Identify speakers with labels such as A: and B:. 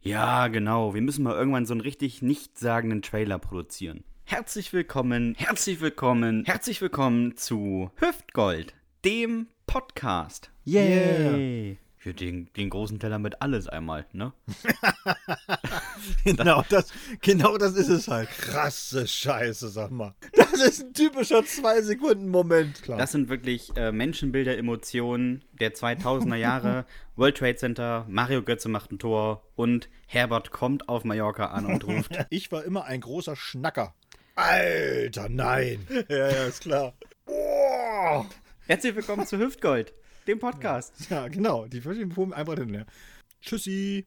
A: Ja, genau. Wir müssen mal irgendwann so einen richtig nichtssagenden Trailer produzieren. Herzlich willkommen, herzlich willkommen, herzlich willkommen zu Hüftgold, dem Podcast. Yay! Für den, den großen Teller mit alles einmal, ne?
B: genau, das, genau das ist es halt. Krasse Scheiße, sag mal. Das ist ein typischer Zwei-Sekunden-Moment, klar.
A: Das sind wirklich äh, Menschenbilder, Emotionen der 2000er Jahre. World Trade Center, Mario Götze macht ein Tor und Herbert kommt auf Mallorca an und ruft.
B: ich war immer ein großer Schnacker. Alter, nein. ja, ja, ist klar.
A: Oh. Herzlich willkommen zu Hüftgold dem Podcast.
B: Ja, genau. Die verschiedenen Proben einfach hin. Tschüssi.